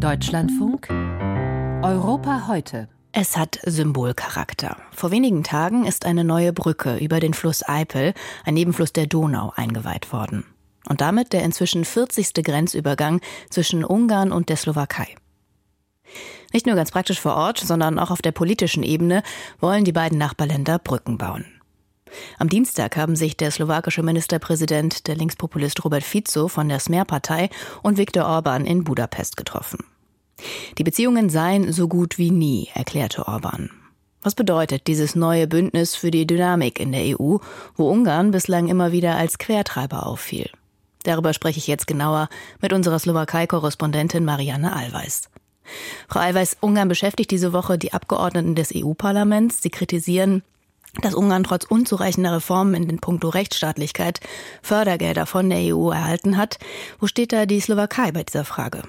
Deutschlandfunk Europa heute. Es hat Symbolcharakter. Vor wenigen Tagen ist eine neue Brücke über den Fluss Eipel, ein Nebenfluss der Donau, eingeweiht worden. Und damit der inzwischen 40. Grenzübergang zwischen Ungarn und der Slowakei. Nicht nur ganz praktisch vor Ort, sondern auch auf der politischen Ebene wollen die beiden Nachbarländer Brücken bauen. Am Dienstag haben sich der slowakische Ministerpräsident, der Linkspopulist Robert Fico von der Smer-Partei und Viktor Orban in Budapest getroffen. Die Beziehungen seien so gut wie nie, erklärte Orban. Was bedeutet dieses neue Bündnis für die Dynamik in der EU, wo Ungarn bislang immer wieder als Quertreiber auffiel? Darüber spreche ich jetzt genauer mit unserer Slowakei-Korrespondentin Marianne Allweis. Frau Allweis, Ungarn beschäftigt diese Woche die Abgeordneten des EU-Parlaments. Sie kritisieren, dass Ungarn trotz unzureichender Reformen in den Punkto Rechtsstaatlichkeit Fördergelder von der EU erhalten hat. Wo steht da die Slowakei bei dieser Frage?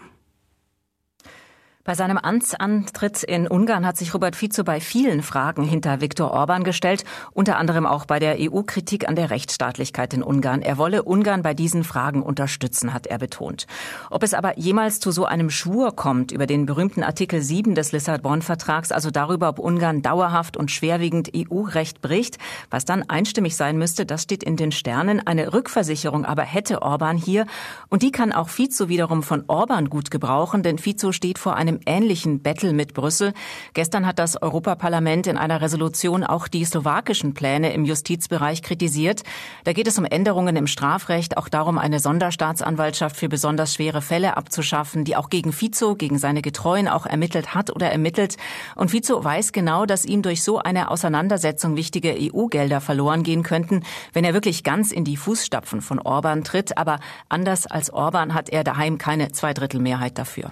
Bei seinem Amtsantritt in Ungarn hat sich Robert Fico bei vielen Fragen hinter Viktor Orban gestellt, unter anderem auch bei der EU-Kritik an der Rechtsstaatlichkeit in Ungarn. Er wolle Ungarn bei diesen Fragen unterstützen, hat er betont. Ob es aber jemals zu so einem Schwur kommt über den berühmten Artikel 7 des Lissabon-Vertrags, also darüber, ob Ungarn dauerhaft und schwerwiegend EU-Recht bricht, was dann einstimmig sein müsste, das steht in den Sternen. Eine Rückversicherung aber hätte Orban hier und die kann auch Fico wiederum von Orban gut gebrauchen, denn Fico steht vor einem einem ähnlichen Battle mit Brüssel. Gestern hat das Europaparlament in einer Resolution auch die slowakischen Pläne im Justizbereich kritisiert. Da geht es um Änderungen im Strafrecht, auch darum, eine Sonderstaatsanwaltschaft für besonders schwere Fälle abzuschaffen, die auch gegen Fico, gegen seine Getreuen auch ermittelt hat oder ermittelt. Und Fico weiß genau, dass ihm durch so eine Auseinandersetzung wichtige EU-Gelder verloren gehen könnten, wenn er wirklich ganz in die Fußstapfen von Orban tritt. Aber anders als Orban hat er daheim keine Zweidrittelmehrheit dafür.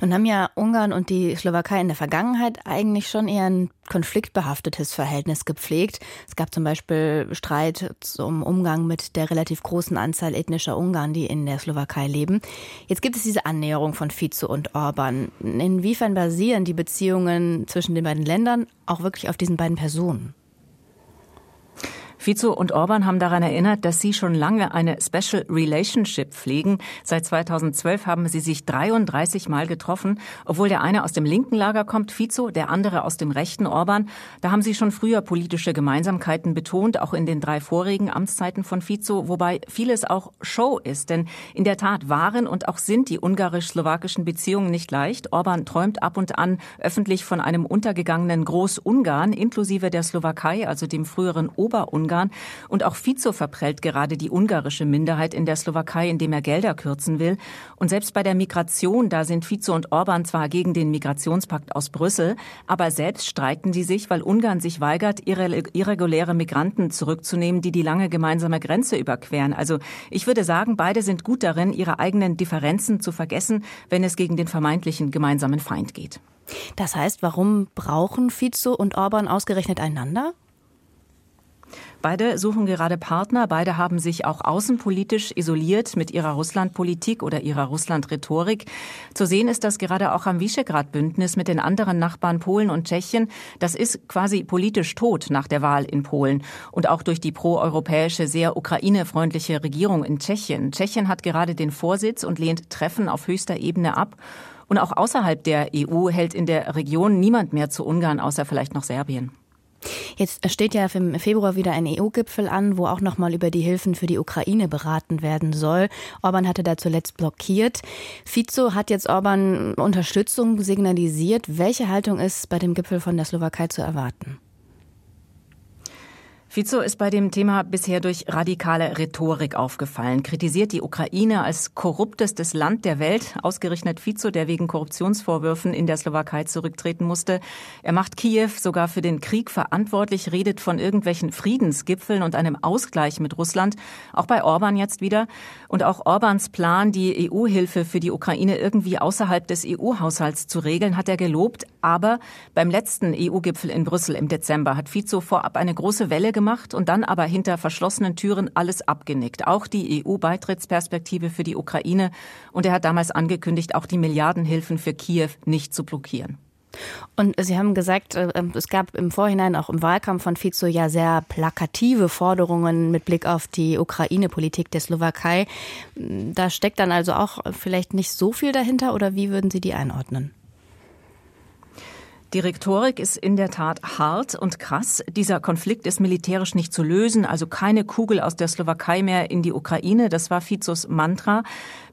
Nun haben ja Ungarn und die Slowakei in der Vergangenheit eigentlich schon eher ein konfliktbehaftetes Verhältnis gepflegt. Es gab zum Beispiel Streit zum Umgang mit der relativ großen Anzahl ethnischer Ungarn, die in der Slowakei leben. Jetzt gibt es diese Annäherung von Fico und Orban. Inwiefern basieren die Beziehungen zwischen den beiden Ländern auch wirklich auf diesen beiden Personen? Fico und Orban haben daran erinnert, dass sie schon lange eine Special Relationship pflegen. Seit 2012 haben sie sich 33 Mal getroffen, obwohl der eine aus dem linken Lager kommt, Fico, der andere aus dem rechten Orban. Da haben sie schon früher politische Gemeinsamkeiten betont, auch in den drei vorigen Amtszeiten von Fico, wobei vieles auch Show ist. Denn in der Tat waren und auch sind die ungarisch-slowakischen Beziehungen nicht leicht. Orban träumt ab und an öffentlich von einem untergegangenen Großungarn, inklusive der Slowakei, also dem früheren Oberungarn. Ungarn. Und auch Fico verprellt gerade die ungarische Minderheit in der Slowakei, indem er Gelder kürzen will. Und selbst bei der Migration, da sind Fico und Orban zwar gegen den Migrationspakt aus Brüssel, aber selbst streiten sie sich, weil Ungarn sich weigert, irreguläre Migranten zurückzunehmen, die die lange gemeinsame Grenze überqueren. Also ich würde sagen, beide sind gut darin, ihre eigenen Differenzen zu vergessen, wenn es gegen den vermeintlichen gemeinsamen Feind geht. Das heißt, warum brauchen Fico und Orban ausgerechnet einander? Beide suchen gerade Partner. Beide haben sich auch außenpolitisch isoliert mit ihrer Russlandpolitik oder ihrer Russland-Rhetorik. Zu sehen ist das gerade auch am Visegrad-Bündnis mit den anderen Nachbarn Polen und Tschechien. Das ist quasi politisch tot nach der Wahl in Polen und auch durch die proeuropäische, sehr ukrainefreundliche Regierung in Tschechien. Tschechien hat gerade den Vorsitz und lehnt Treffen auf höchster Ebene ab. Und auch außerhalb der EU hält in der Region niemand mehr zu Ungarn, außer vielleicht noch Serbien. Jetzt steht ja im Februar wieder ein EU-Gipfel an, wo auch nochmal über die Hilfen für die Ukraine beraten werden soll. Orban hatte da zuletzt blockiert. Fico hat jetzt Orban Unterstützung signalisiert. Welche Haltung ist bei dem Gipfel von der Slowakei zu erwarten? Fico ist bei dem Thema bisher durch radikale Rhetorik aufgefallen, kritisiert die Ukraine als korruptestes Land der Welt, ausgerechnet Fico, der wegen Korruptionsvorwürfen in der Slowakei zurücktreten musste. Er macht Kiew sogar für den Krieg verantwortlich, redet von irgendwelchen Friedensgipfeln und einem Ausgleich mit Russland, auch bei Orban jetzt wieder. Und auch Orbans Plan, die EU-Hilfe für die Ukraine irgendwie außerhalb des EU-Haushalts zu regeln, hat er gelobt. Aber beim letzten EU-Gipfel in Brüssel im Dezember hat Fico vorab eine große Welle gemacht und dann aber hinter verschlossenen Türen alles abgenickt. Auch die EU-Beitrittsperspektive für die Ukraine. Und er hat damals angekündigt, auch die Milliardenhilfen für Kiew nicht zu blockieren. Und Sie haben gesagt, äh, ähm, es gab im Vorhinein auch im Wahlkampf von Fico ja sehr plakative Forderungen mit Blick auf die Ukraine-Politik der Slowakei. Da steckt dann also auch vielleicht nicht so viel dahinter oder wie würden Sie die einordnen? Die Rhetorik ist in der Tat hart und krass. Dieser Konflikt ist militärisch nicht zu lösen, also keine Kugel aus der Slowakei mehr in die Ukraine. Das war Fizos Mantra.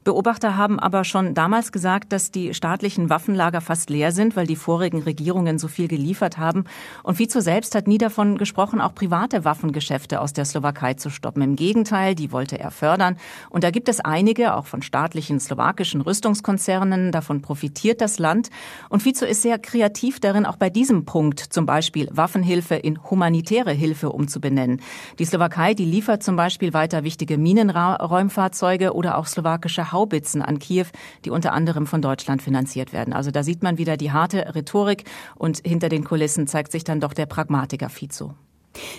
Beobachter haben aber schon damals gesagt, dass die staatlichen Waffenlager fast leer sind, weil die vorigen Regierungen so viel geliefert haben. Und Fico selbst hat nie davon gesprochen, auch private Waffengeschäfte aus der Slowakei zu stoppen. Im Gegenteil, die wollte er fördern. Und da gibt es einige, auch von staatlichen slowakischen Rüstungskonzernen. Davon profitiert das Land. Und Fico ist sehr kreativ darin, auch bei diesem Punkt zum Beispiel Waffenhilfe in humanitäre Hilfe umzubenennen. Die Slowakei, die liefert zum Beispiel weiter wichtige Minenräumfahrzeuge oder auch slowakische Haubitzen an Kiew, die unter anderem von Deutschland finanziert werden. Also da sieht man wieder die harte Rhetorik und hinter den Kulissen zeigt sich dann doch der Pragmatiker Fico.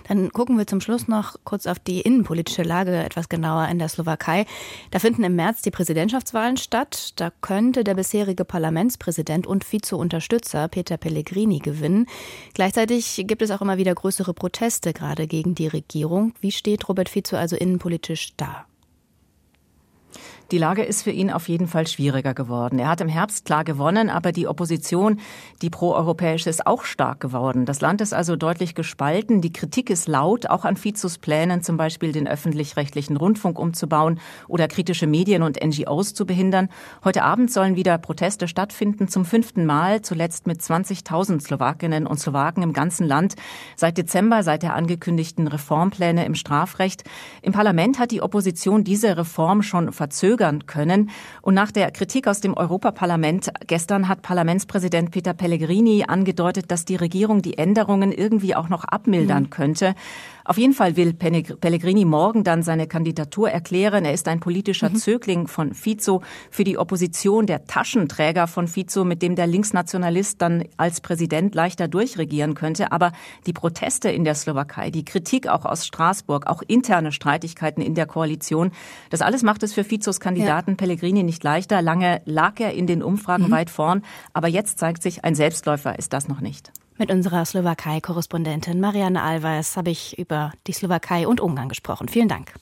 Dann gucken wir zum Schluss noch kurz auf die innenpolitische Lage etwas genauer in der Slowakei. Da finden im März die Präsidentschaftswahlen statt. Da könnte der bisherige Parlamentspräsident und Vizeunterstützer Peter Pellegrini gewinnen. Gleichzeitig gibt es auch immer wieder größere Proteste gerade gegen die Regierung. Wie steht Robert Fico also innenpolitisch da? Die Lage ist für ihn auf jeden Fall schwieriger geworden. Er hat im Herbst klar gewonnen, aber die Opposition, die proeuropäische, ist auch stark geworden. Das Land ist also deutlich gespalten. Die Kritik ist laut, auch an Fizos Plänen, zum Beispiel den öffentlich-rechtlichen Rundfunk umzubauen oder kritische Medien und NGOs zu behindern. Heute Abend sollen wieder Proteste stattfinden, zum fünften Mal, zuletzt mit 20.000 Slowakinnen und Slowaken im ganzen Land. Seit Dezember, seit der angekündigten Reformpläne im Strafrecht. Im Parlament hat die Opposition diese Reform schon verzögert zögern können. Und nach der Kritik aus dem Europaparlament gestern hat Parlamentspräsident Peter Pellegrini angedeutet, dass die Regierung die Änderungen irgendwie auch noch abmildern mhm. könnte. Auf jeden Fall will Pellegrini morgen dann seine Kandidatur erklären. Er ist ein politischer mhm. Zögling von Fico für die Opposition, der Taschenträger von Fico, mit dem der Linksnationalist dann als Präsident leichter durchregieren könnte. Aber die Proteste in der Slowakei, die Kritik auch aus Straßburg, auch interne Streitigkeiten in der Koalition, das alles macht es für Fizos Kandidaten ja. Pellegrini nicht leichter. Lange lag er in den Umfragen mhm. weit vorn, aber jetzt zeigt sich, ein Selbstläufer ist das noch nicht. Mit unserer Slowakei-Korrespondentin Marianne Alvarez habe ich über die Slowakei und Ungarn gesprochen. Vielen Dank.